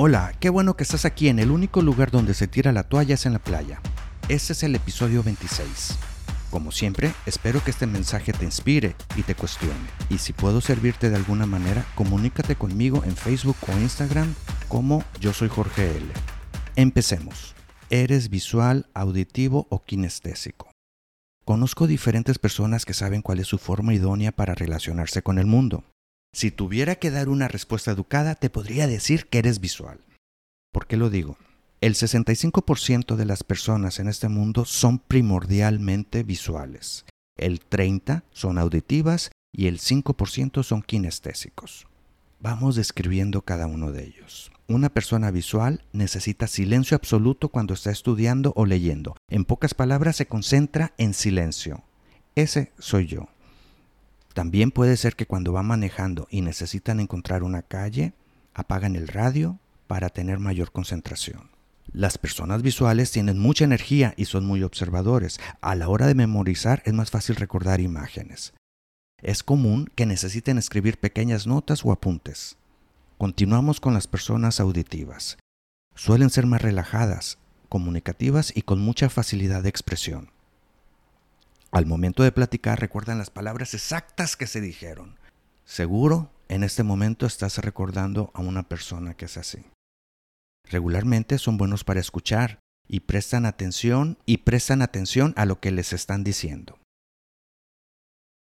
Hola, qué bueno que estás aquí en el único lugar donde se tira la toalla es en la playa. Este es el episodio 26. Como siempre, espero que este mensaje te inspire y te cuestione. Y si puedo servirte de alguna manera, comunícate conmigo en Facebook o Instagram como yo soy Jorge L. Empecemos. ¿Eres visual, auditivo o kinestésico? Conozco diferentes personas que saben cuál es su forma idónea para relacionarse con el mundo. Si tuviera que dar una respuesta educada, te podría decir que eres visual. ¿Por qué lo digo? El 65% de las personas en este mundo son primordialmente visuales, el 30% son auditivas y el 5% son kinestésicos. Vamos describiendo cada uno de ellos. Una persona visual necesita silencio absoluto cuando está estudiando o leyendo. En pocas palabras, se concentra en silencio. Ese soy yo. También puede ser que cuando van manejando y necesitan encontrar una calle, apagan el radio para tener mayor concentración. Las personas visuales tienen mucha energía y son muy observadores. A la hora de memorizar es más fácil recordar imágenes. Es común que necesiten escribir pequeñas notas o apuntes. Continuamos con las personas auditivas. Suelen ser más relajadas, comunicativas y con mucha facilidad de expresión. Al momento de platicar recuerdan las palabras exactas que se dijeron. Seguro, en este momento estás recordando a una persona que es así. Regularmente son buenos para escuchar y prestan atención y prestan atención a lo que les están diciendo.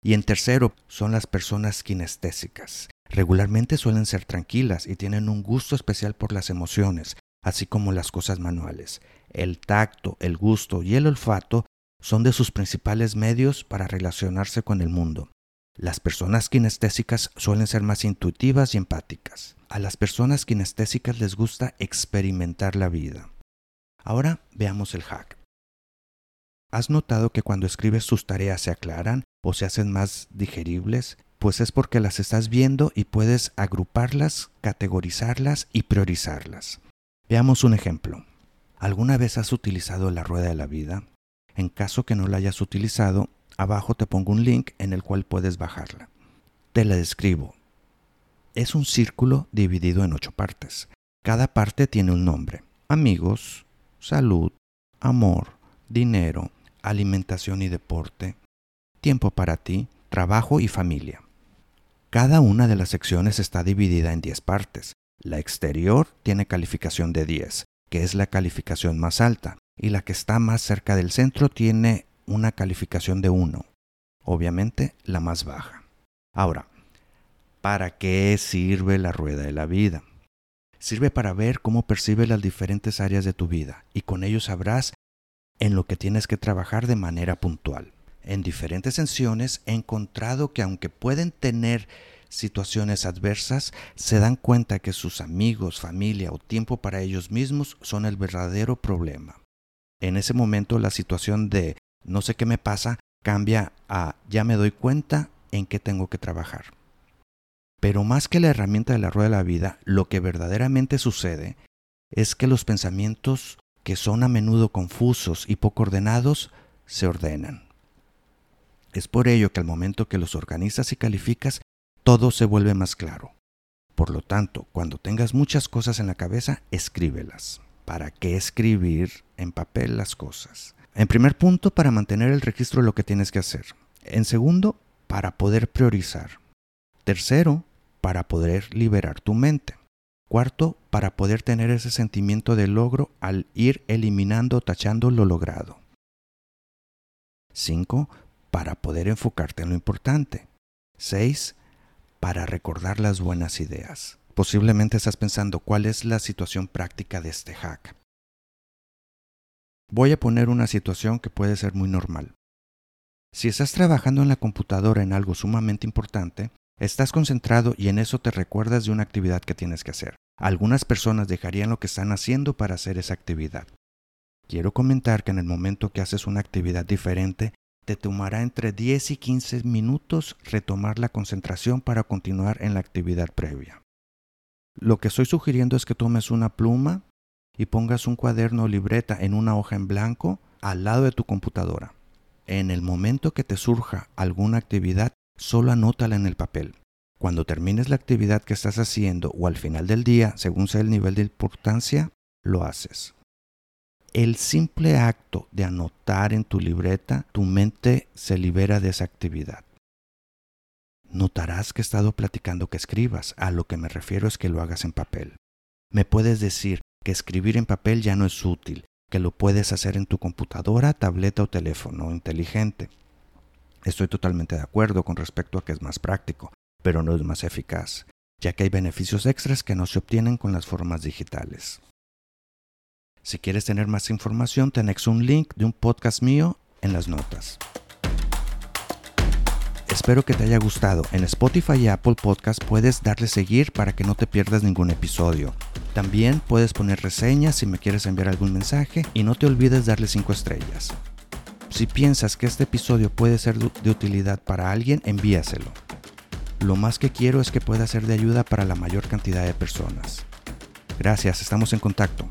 Y en tercero, son las personas kinestésicas. Regularmente suelen ser tranquilas y tienen un gusto especial por las emociones, así como las cosas manuales. El tacto, el gusto y el olfato son de sus principales medios para relacionarse con el mundo. Las personas kinestésicas suelen ser más intuitivas y empáticas. A las personas kinestésicas les gusta experimentar la vida. Ahora veamos el hack. ¿Has notado que cuando escribes tus tareas se aclaran o se hacen más digeribles? Pues es porque las estás viendo y puedes agruparlas, categorizarlas y priorizarlas. Veamos un ejemplo. ¿Alguna vez has utilizado la rueda de la vida? En caso que no la hayas utilizado, abajo te pongo un link en el cual puedes bajarla. Te la describo. Es un círculo dividido en ocho partes. Cada parte tiene un nombre. Amigos, salud, amor, dinero, alimentación y deporte, tiempo para ti, trabajo y familia. Cada una de las secciones está dividida en 10 partes. La exterior tiene calificación de 10, que es la calificación más alta y la que está más cerca del centro tiene una calificación de 1, obviamente la más baja. Ahora, ¿para qué sirve la rueda de la vida? Sirve para ver cómo percibes las diferentes áreas de tu vida y con ello sabrás en lo que tienes que trabajar de manera puntual. En diferentes sesiones he encontrado que aunque pueden tener situaciones adversas, se dan cuenta que sus amigos, familia o tiempo para ellos mismos son el verdadero problema en ese momento la situación de no sé qué me pasa cambia a ya me doy cuenta en qué tengo que trabajar. Pero más que la herramienta de la rueda de la vida, lo que verdaderamente sucede es que los pensamientos que son a menudo confusos y poco ordenados se ordenan. Es por ello que al momento que los organizas y calificas, todo se vuelve más claro. Por lo tanto, cuando tengas muchas cosas en la cabeza, escríbelas. ¿Para qué escribir en papel las cosas? En primer punto, para mantener el registro de lo que tienes que hacer. En segundo, para poder priorizar. Tercero, para poder liberar tu mente. Cuarto, para poder tener ese sentimiento de logro al ir eliminando, tachando lo logrado. Cinco, para poder enfocarte en lo importante. Seis, para recordar las buenas ideas. Posiblemente estás pensando cuál es la situación práctica de este hack. Voy a poner una situación que puede ser muy normal. Si estás trabajando en la computadora en algo sumamente importante, estás concentrado y en eso te recuerdas de una actividad que tienes que hacer. Algunas personas dejarían lo que están haciendo para hacer esa actividad. Quiero comentar que en el momento que haces una actividad diferente, te tomará entre 10 y 15 minutos retomar la concentración para continuar en la actividad previa. Lo que estoy sugiriendo es que tomes una pluma y pongas un cuaderno o libreta en una hoja en blanco al lado de tu computadora. En el momento que te surja alguna actividad, solo anótala en el papel. Cuando termines la actividad que estás haciendo o al final del día, según sea el nivel de importancia, lo haces. El simple acto de anotar en tu libreta, tu mente se libera de esa actividad. Notarás que he estado platicando que escribas, a lo que me refiero es que lo hagas en papel. Me puedes decir que escribir en papel ya no es útil, que lo puedes hacer en tu computadora, tableta o teléfono inteligente. Estoy totalmente de acuerdo con respecto a que es más práctico, pero no es más eficaz, ya que hay beneficios extras que no se obtienen con las formas digitales. Si quieres tener más información, te anexo un link de un podcast mío en las notas. Espero que te haya gustado. En Spotify y Apple Podcast puedes darle seguir para que no te pierdas ningún episodio. También puedes poner reseñas si me quieres enviar algún mensaje y no te olvides darle 5 estrellas. Si piensas que este episodio puede ser de utilidad para alguien, envíaselo. Lo más que quiero es que pueda ser de ayuda para la mayor cantidad de personas. Gracias, estamos en contacto.